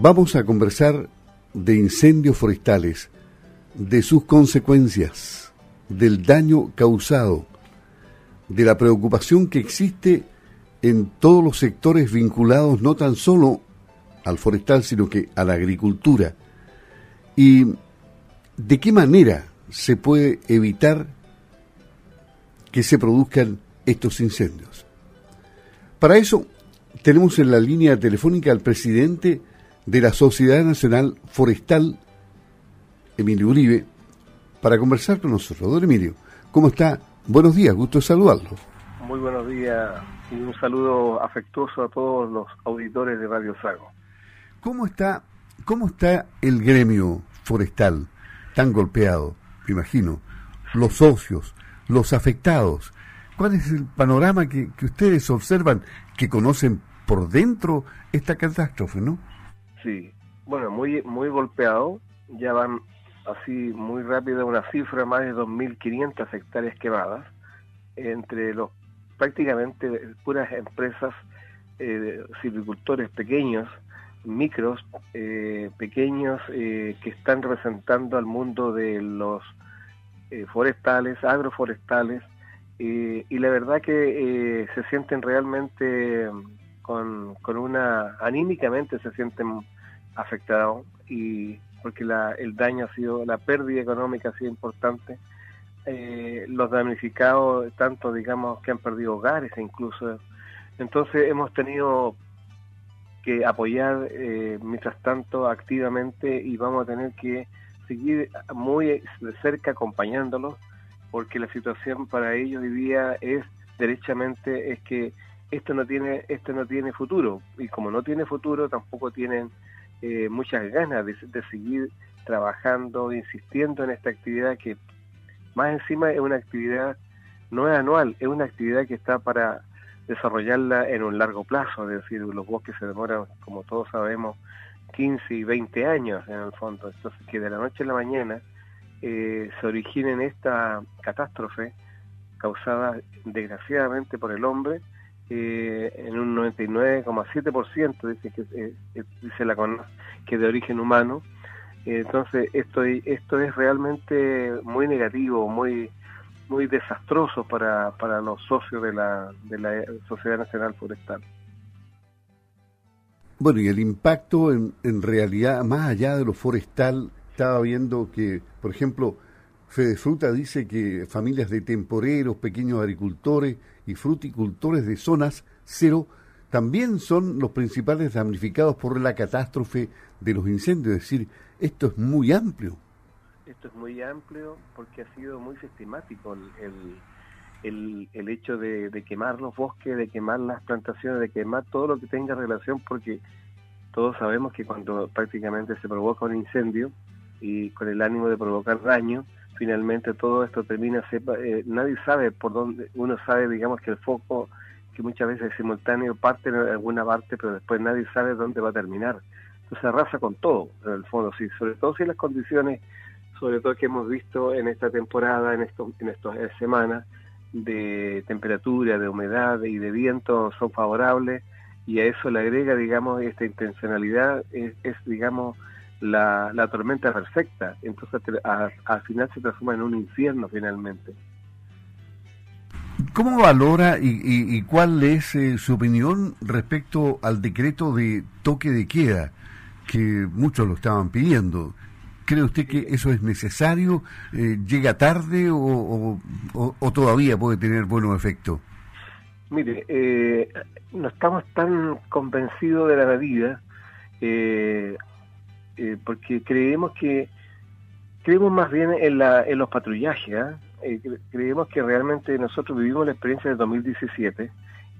Vamos a conversar de incendios forestales, de sus consecuencias, del daño causado, de la preocupación que existe en todos los sectores vinculados no tan solo al forestal, sino que a la agricultura. Y de qué manera se puede evitar que se produzcan estos incendios. Para eso tenemos en la línea telefónica al presidente de la Sociedad Nacional Forestal, Emilio Uribe, para conversar con nosotros. Don Emilio, ¿cómo está? Buenos días, gusto saludarlo. Muy buenos días y un saludo afectuoso a todos los auditores de Radio Sago. ¿Cómo está, cómo está el gremio forestal tan golpeado? Me imagino. Los socios, los afectados. ¿Cuál es el panorama que, que ustedes observan, que conocen por dentro esta catástrofe, no? Sí, bueno, muy, muy golpeado. Ya van así muy rápido una cifra, más de 2.500 hectáreas quemadas, entre los prácticamente puras empresas, eh, silvicultores pequeños, micros, eh, pequeños, eh, que están representando al mundo de los eh, forestales, agroforestales, y la verdad que se sienten realmente con, con una, anímicamente se sienten afectados, y porque la, el daño ha sido, la pérdida económica ha sido importante, eh, los damnificados, tanto digamos que han perdido hogares incluso. Entonces hemos tenido que apoyar eh, mientras tanto activamente y vamos a tener que seguir muy de cerca acompañándolos porque la situación para ellos hoy día es derechamente es que esto no tiene esto no tiene futuro y como no tiene futuro tampoco tienen eh, muchas ganas de, de seguir trabajando insistiendo en esta actividad que más encima es una actividad, no es anual, es una actividad que está para desarrollarla en un largo plazo, es decir, los bosques se demoran, como todos sabemos, 15 y 20 años en el fondo. Entonces, que de la noche a la mañana eh, se origine en esta catástrofe causada desgraciadamente por el hombre, eh, en un 99,7% dice que eh, dice la que de origen humano, entonces esto, esto es realmente muy negativo, muy muy desastroso para, para los socios de la, de la Sociedad Nacional Forestal. Bueno, y el impacto en, en realidad, más allá de lo forestal, estaba viendo que, por ejemplo, Fede Fruta dice que familias de temporeros, pequeños agricultores y fruticultores de zonas cero también son los principales damnificados por la catástrofe de los incendios. Es decir, esto es muy amplio. Esto es muy amplio porque ha sido muy sistemático el, el, hecho de, quemar los bosques, de quemar las plantaciones, de quemar todo lo que tenga relación, porque todos sabemos que cuando prácticamente se provoca un incendio y con el ánimo de provocar daño, finalmente todo esto termina, sepa, eh, nadie sabe por dónde, uno sabe, digamos, que el foco que muchas veces es simultáneo parte en alguna parte, pero después nadie sabe dónde va a terminar. Entonces arrasa con todo, en el fondo, sí, sobre todo si las condiciones, sobre todo que hemos visto en esta temporada, en, estos en estas semanas, de temperatura, de humedad y de viento son favorables y a eso le agrega, digamos, esta intencionalidad, es, digamos, la, la, tormenta perfecta. Entonces al final se transforma en un infierno finalmente. ¿Cómo valora y, cuál es eh, su opinión respecto al decreto de toque de queda, que muchos lo estaban pidiendo? ¿Cree usted que eso es necesario? Eh, ¿Llega tarde o, todavía puede tener buenos efectos? Mire, eh, no estamos tan convencidos de la medida porque creemos que creemos más bien en, la, en los patrullajes, ¿ah? eh, creemos que realmente nosotros vivimos la experiencia del 2017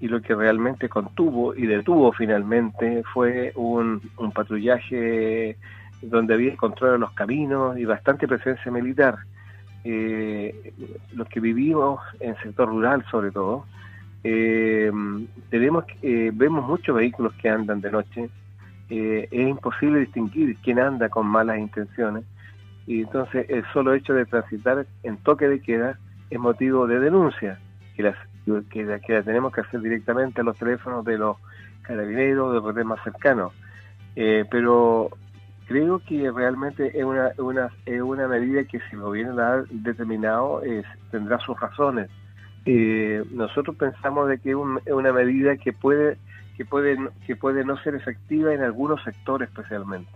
y lo que realmente contuvo y detuvo finalmente fue un, patrullaje donde había control de los caminos y bastante presencia militar. Eh, los que vivimos en el sector rural sobre todo, eh, tenemos eh, vemos muchos vehículos que andan de noche, es imposible distinguir quién anda con malas intenciones y entonces el solo hecho de transitar en toque de queda es motivo de denuncia, que, las, que, la, tenemos que hacer directamente a los teléfonos de los carabineros, de los más cercanos. Eh, pero creo que realmente es una, una, es una medida que si el gobierno ha determinado es, tendrá sus razones. Eh, nosotros pensamos de que es una medida que puede que puede que puede no ser efectiva en algunos sectores especialmente.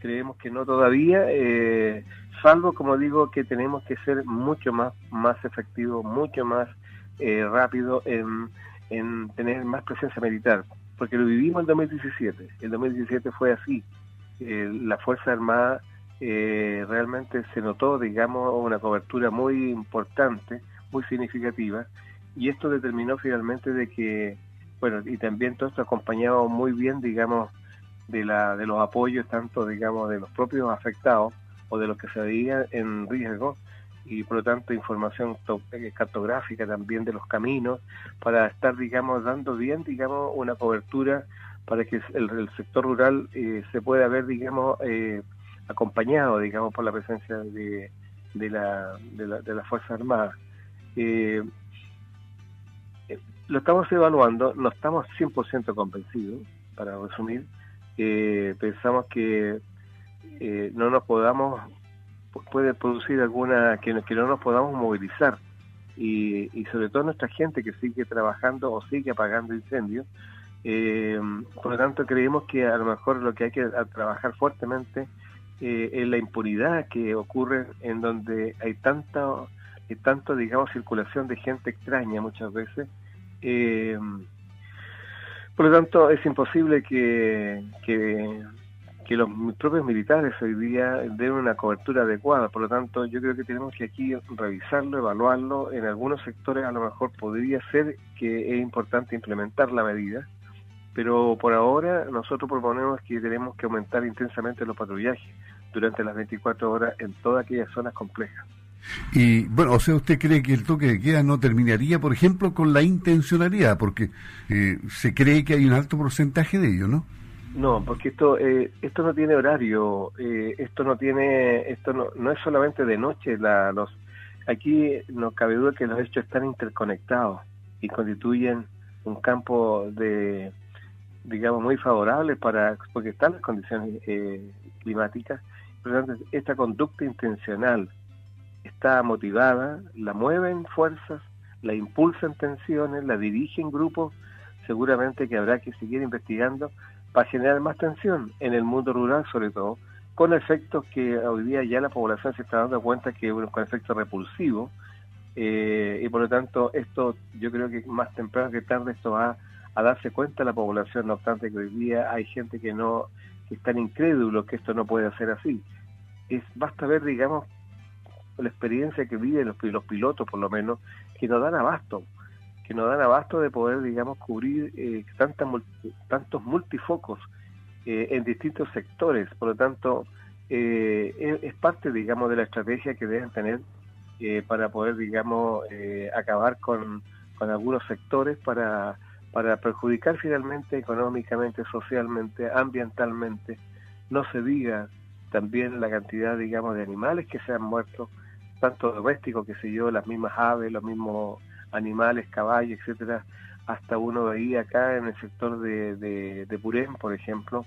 Creemos que no todavía eh, salvo como digo que tenemos que ser mucho más más efectivos mucho más eh, rápido en, en tener más presencia militar porque lo vivimos en 2017 el 2017 fue así eh, la Fuerza Armada eh, realmente se notó, digamos, una cobertura muy importante, muy significativa, y esto determinó finalmente de que, bueno, y también todo esto acompañado muy bien, digamos, de, la, de los apoyos tanto, digamos, de los propios afectados o de los que se veían en riesgo, y por lo tanto información eh, cartográfica también de los caminos, para estar, digamos, dando bien, digamos, una cobertura para que el, sector rural eh, se pueda ver, digamos, eh, acompañado, digamos, por la presencia de, de, la, de, la, de las Fuerzas Armadas. Eh, lo estamos evaluando, no estamos 100% convencidos, para resumir. pensamos que no nos podamos, puede producir alguna, que, que no nos podamos movilizar. Y, y sobre todo nuestra gente que sigue trabajando o sigue apagando incendios, eh, por lo tanto, creemos que a lo mejor lo que hay que trabajar fuertemente eh, es la impunidad que ocurre en donde hay tanto, tanto, digamos, circulación de gente extraña muchas veces. Eh, por lo tanto, es imposible que, que, que, los propios militares hoy día den una cobertura adecuada. Por lo tanto, yo creo que tenemos que aquí revisarlo, evaluarlo. En algunos sectores a lo mejor podría ser que es importante implementar la medida pero por ahora nosotros proponemos que tenemos que aumentar intensamente los patrullajes durante las 24 horas en todas aquellas zonas complejas. Y bueno, o sea, ¿usted cree que el toque de queda no terminaría, por ejemplo, con la intencionalidad? Porque eh, se cree que hay un alto porcentaje de ello, ¿no? No, porque esto eh, esto no tiene horario, eh, esto no tiene, esto no, no es solamente de noche. La, los aquí no cabe duda que los hechos están interconectados y constituyen un campo de digamos, muy favorables para, porque están las condiciones eh, climáticas. Por lo tanto, esta conducta intencional está motivada, la mueven fuerzas, la impulsan tensiones, la dirigen grupos, seguramente que habrá que seguir investigando para generar más tensión en el mundo rural, sobre todo, con efectos que hoy día ya la población se está dando cuenta que con efectos repulsivos, eh, y por lo tanto esto yo creo que más temprano que tarde esto va a darse cuenta la población, no obstante que hoy día hay gente que no que están incrédulos que esto no puede ser así. Es basta ver, digamos, la experiencia que viven los, los pilotos, por lo menos, que nos dan abasto, que nos dan abasto de poder, digamos, cubrir eh, tantos multifocos eh, en distintos sectores. Por lo tanto, eh, es, parte, digamos, de la estrategia que deben tener eh, para poder, digamos, acabar con, con algunos sectores para para perjudicar finalmente económicamente, socialmente, ambientalmente. No se diga también la cantidad, digamos, de animales que se han muerto, tanto domésticos, que sé yo, las mismas aves, los mismos animales, caballos, etcétera. Hasta uno veía acá en el sector de, de, Purén, por ejemplo,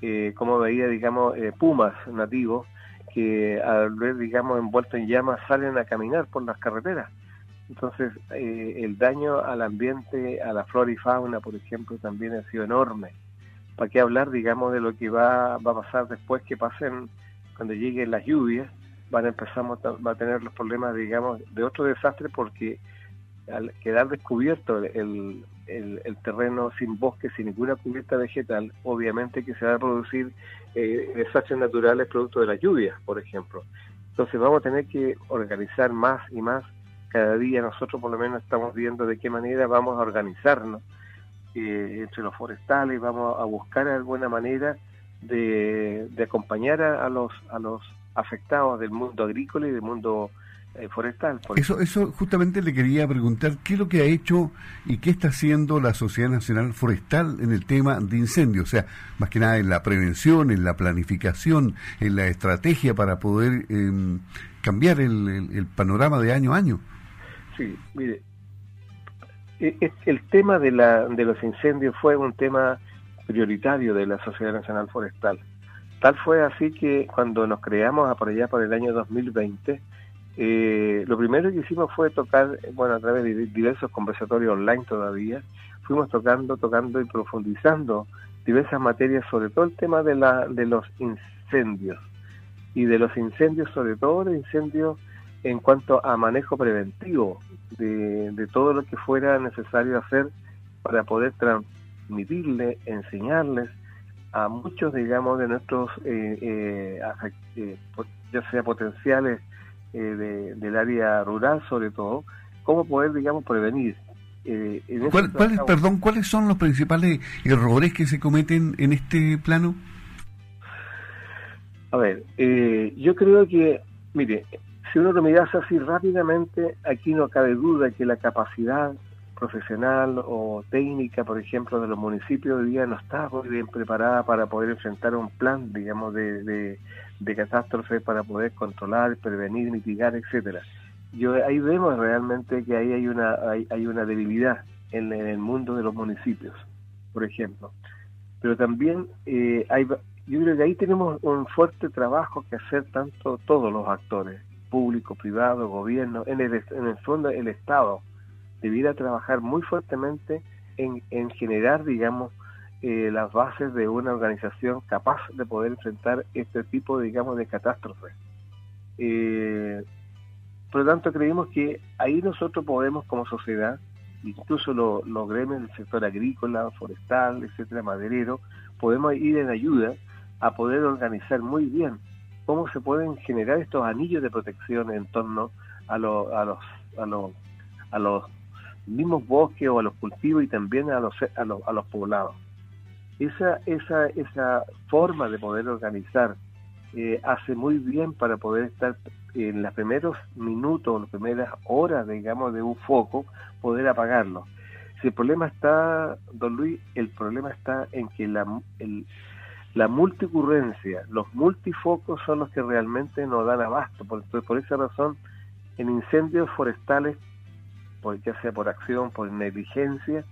eh, como veía, digamos, eh, pumas nativos que al ver, digamos, envueltos en llamas salen a caminar por las carreteras entonces, eh, el daño al ambiente, a la flora y fauna, por ejemplo, también ha sido enorme. ¿Para qué hablar, digamos, de lo que va, va a pasar después que pasen, cuando lleguen las lluvias, van a empezar va a tener los problemas, digamos, de otro desastre porque al quedar descubierto el, el, terreno sin bosque, sin ninguna cubierta vegetal, obviamente que se van a producir eh, desastres naturales producto de las lluvias, por ejemplo. Entonces vamos a tener que organizar más y más cada día nosotros por lo menos estamos viendo de qué manera vamos a organizarnos eh, entre los forestales, vamos a buscar alguna manera de, acompañar a, los a los afectados del mundo agrícola y del mundo eh, forestal. Eso, eso justamente le quería preguntar, ¿qué es lo que ha hecho y qué está haciendo la Sociedad Nacional Forestal en el tema de incendios? O sea, más que nada en la prevención, en la planificación, en la estrategia para poder em, cambiar el panorama de año a año. Sí, mire, e, el tema de, la, de los incendios fue un tema prioritario de la Sociedad Nacional Forestal. Tal fue así que cuando nos creamos por allá por el año 2020, eh, lo primero que hicimos fue tocar, bueno, a través de diversos conversatorios online todavía, fuimos tocando, tocando y profundizando diversas materias, sobre todo el tema de, la, de los incendios. Y de los incendios, sobre todo los incendios en cuanto a manejo preventivo de, de todo lo que fuera necesario hacer para poder transmitirle, enseñarles a muchos, digamos, de nuestros, eh, eh, eh ya sea potenciales eh, del área rural, sobre todo, cómo poder, digamos, prevenir. ¿Cuál, perdón, ¿cuáles son los principales errores que se cometen en este plano? A ver, yo creo que, mire, si uno lo mirase así rápidamente, aquí no cabe duda que la capacidad profesional o técnica, por ejemplo, de los municipios hoy día no está muy bien preparada para poder enfrentar un plan, digamos, de, de, de catástrofe para poder controlar, prevenir, mitigar, etcétera. Yo ahí vemos realmente que ahí hay una hay, hay una debilidad en, el mundo de los municipios, por ejemplo. Pero también eh, hay yo creo que ahí tenemos un fuerte trabajo que hacer tanto todos los actores, público, privado, gobierno, en el, en el fondo el Estado debiera trabajar muy fuertemente en, en generar, digamos, eh, las bases de una organización capaz de poder enfrentar este tipo, digamos, de catástrofes. Eh, por lo tanto, creemos que ahí nosotros podemos, como sociedad, incluso los gremios del sector agrícola, forestal, etcétera, maderero, podemos ir en ayuda a poder organizar muy bien cómo se pueden generar estos anillos de protección en torno a, a los a los a los mismos bosques o a los cultivos y también a los, a los, a los poblados. Esa, esa, esa forma de poder organizar eh, hace muy bien para poder estar en los primeros minutos, las primeras horas, digamos, de un foco, poder apagarlo. Si el problema está, don Luis, el problema está en que la, el, la multicurrencia, los multifocos son los que realmente nos dan abasto. Por, por esa razón, en incendios forestales ya sea por acción, por negligencia,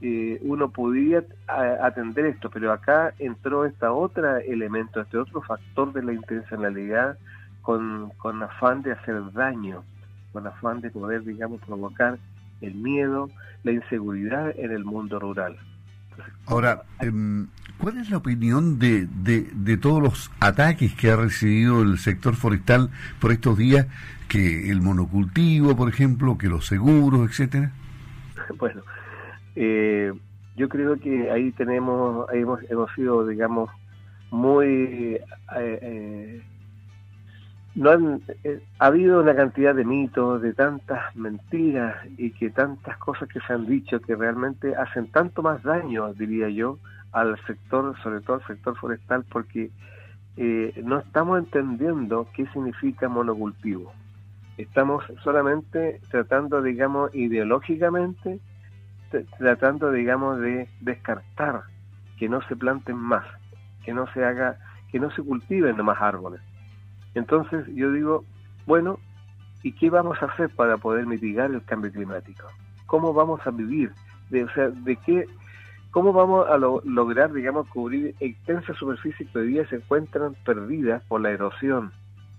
eh, uno podría atender esto, pero acá entró este otro elemento, este otro factor de la intencionalidad con, con afán de hacer daño, con afán de poder, digamos, provocar el miedo, la inseguridad en el mundo rural. Ahora, em, ¿cuál es la opinión de, de, de, todos los ataques que ha recibido el sector forestal por estos días que el monocultivo, por ejemplo, que los seguros, etcétera? Bueno, eh, yo creo que ahí tenemos, hemos, hemos sido, digamos, muy... Eh, eh, no han, ha habido una cantidad de mitos, de tantas mentiras y que tantas cosas que se han dicho que realmente hacen tanto más daño, diría yo, al sector, sobre todo al sector forestal, porque no estamos entendiendo qué significa monocultivo estamos solamente tratando, digamos, ideológicamente, tratando, digamos, de descartar que no se planten más, que no se haga, que no se cultiven más árboles. Entonces yo digo, bueno, ¿y qué vamos a hacer para poder mitigar el cambio climático? ¿Cómo vamos a vivir? De, o sea, ¿de qué, cómo vamos a lograr, digamos, cubrir extensas superficies que hoy día se encuentran perdidas por la erosión,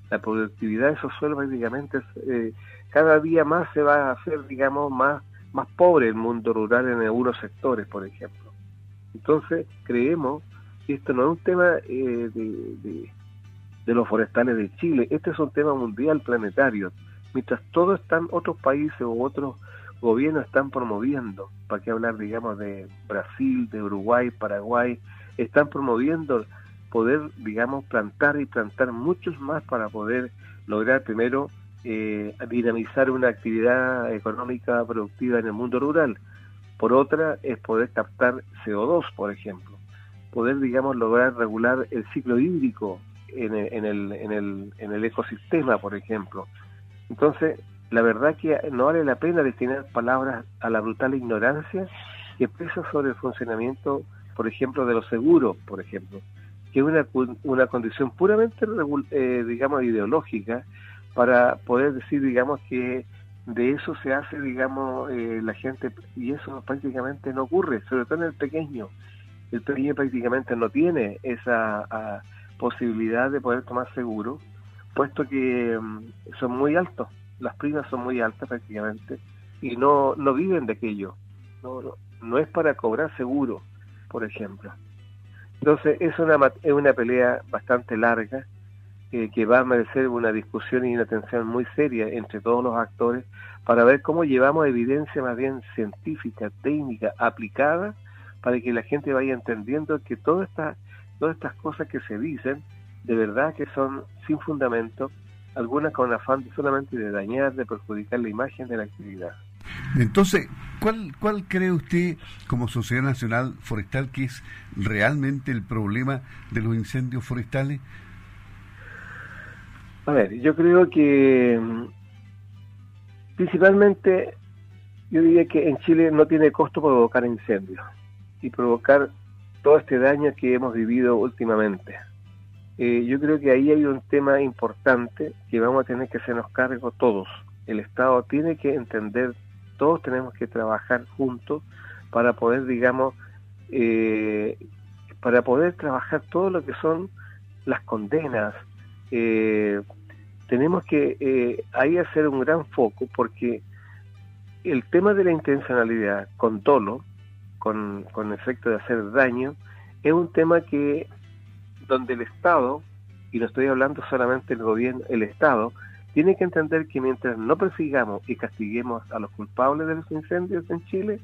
la productividad de esos suelos prácticamente eh, cada día más se va a hacer, digamos, más, más pobre el mundo rural en algunos sectores, por ejemplo. Entonces, creemos que esto no es un tema eh, de, de, los forestales de Chile, este es un tema mundial, planetario. Mientras todos están, otros países o otros gobiernos están promoviendo, para qué hablar, digamos, de Brasil, de Uruguay, Paraguay, están promoviendo poder, digamos, plantar y plantar muchos más para poder lograr primero eh, dinamizar una actividad económica productiva en el mundo rural. Por otra, es poder captar CO2, por ejemplo. Poder, digamos, lograr regular el ciclo hídrico en el, en el, en el, en el ecosistema, por ejemplo. Entonces, la verdad que no vale la pena destinar palabras a la brutal ignorancia que pesa sobre el funcionamiento, por ejemplo, de los seguros, por ejemplo que es una, una condición puramente, eh, digamos, ideológica para poder decir, digamos, que de eso se hace, digamos, eh, la gente, y eso prácticamente no ocurre, sobre todo en el pequeño. el pequeño prácticamente no tiene esa posibilidad de poder tomar seguro, puesto que mm, son muy altos, las primas son muy altas prácticamente, y no, no viven de aquello, no, no, es para cobrar seguro, por ejemplo. Entonces es una, es una pelea bastante larga, eh, que va a merecer una discusión y una atención muy seria entre todos los actores para ver cómo llevamos evidencia más bien científica, técnica, aplicada, para que la gente vaya entendiendo que todas estas todas estas cosas que se dicen, de verdad que son sin fundamento, algunas con afán solamente de dañar, de perjudicar la imagen de la actividad. Entonces, ¿cuál, ¿cuál cree usted como Sociedad Nacional Forestal que es realmente el problema de los incendios forestales? A ver, yo creo que mm, principalmente yo diría que en Chile no tiene costo provocar incendios y provocar todo este daño que hemos vivido últimamente. Eh, yo creo que ahí hay un tema importante que vamos a tener que hacernos cargo todos. El Estado tiene que entender, todos tenemos que trabajar juntos para poder, digamos, eh, para poder trabajar todo lo que son las condenas. Eh, tenemos que ahí hacer un gran foco porque el tema de la intencionalidad con dolo con, con efecto de hacer daño, es un tema que donde el Estado, y no estoy hablando solamente del gobierno, el Estado, tiene que entender que mientras no persigamos y castiguemos a los culpables de los incendios en Chile,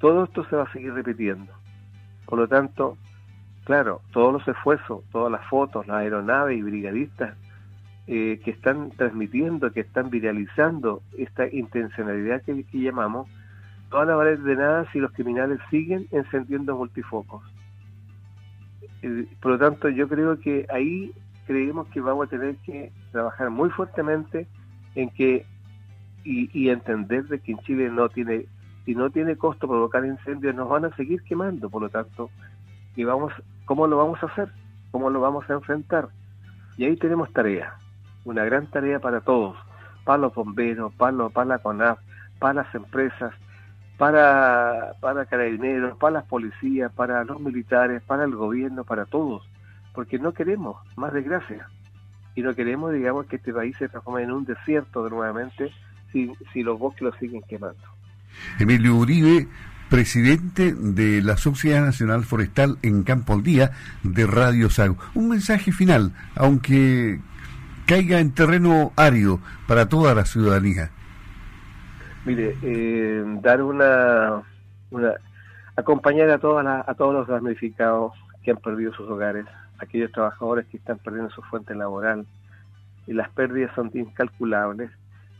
todo esto se va a seguir repitiendo. Por lo tanto, claro, todos los esfuerzos, todas las fotos, las aeronaves y brigadistas eh, que están transmitiendo, que están viralizando esta intencionalidad que llamamos, no van a valer de nada si los criminales siguen encendiendo multifocos. Eh, por lo tanto, yo creo que ahí creemos que vamos a tener que trabajar muy fuertemente en que y, entender de que en Chile no tiene si no tiene costo provocar incendios nos van a seguir quemando. Por lo tanto y vamos cómo lo vamos a hacer cómo lo vamos a enfrentar y ahí tenemos tarea una gran tarea para todos. Para los bomberos para los para la CONAF para las empresas para, para carabineros, para las policías, para los militares, para el gobierno, para todos, porque no queremos más desgracia y no queremos, digamos, que este país se transforme en un desierto de nuevamente si, si los bosques lo siguen quemando. Emilio Uribe, presidente de la Sociedad Nacional Forestal en Campo al Día de Radio Sago. Un mensaje final, aunque caiga en terreno árido para toda la ciudadanía. Mire, eh, dar una, una acompañar a todas a todos los damnificados que han perdido sus hogares, aquellos trabajadores que están perdiendo su fuente laboral y las pérdidas son incalculables,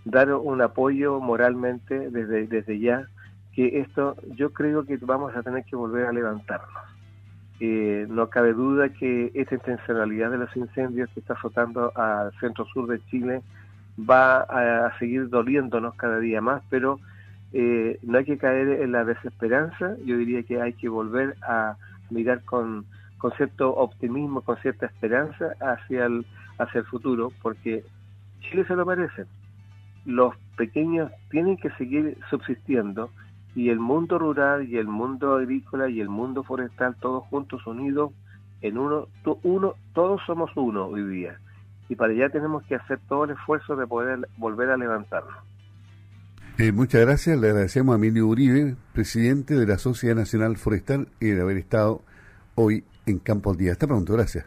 dar un apoyo moralmente desde desde ya que esto yo creo que vamos a tener que volver a levantarnos. Eh, no cabe duda que esta intencionalidad de los incendios que está azotando al centro sur de Chile va a, seguir doliéndonos cada día más, pero eh, no hay que caer en la desesperanza, yo diría que hay que volver a mirar con, con cierto optimismo, con cierta esperanza hacia el, hacia el futuro, porque Chile se lo merece. Los pequeños tienen que seguir subsistiendo y el mundo rural y el mundo agrícola y el mundo forestal, todos juntos unidos en uno, uno todos somos uno hoy día y para allá tenemos que hacer todo el esfuerzo de poder volver a levantarnos. Eh, muchas gracias, le agradecemos a Emilio Uribe, presidente de la Sociedad Nacional Forestal, y de haber estado hoy en Campo al Día. Hasta pronto, gracias.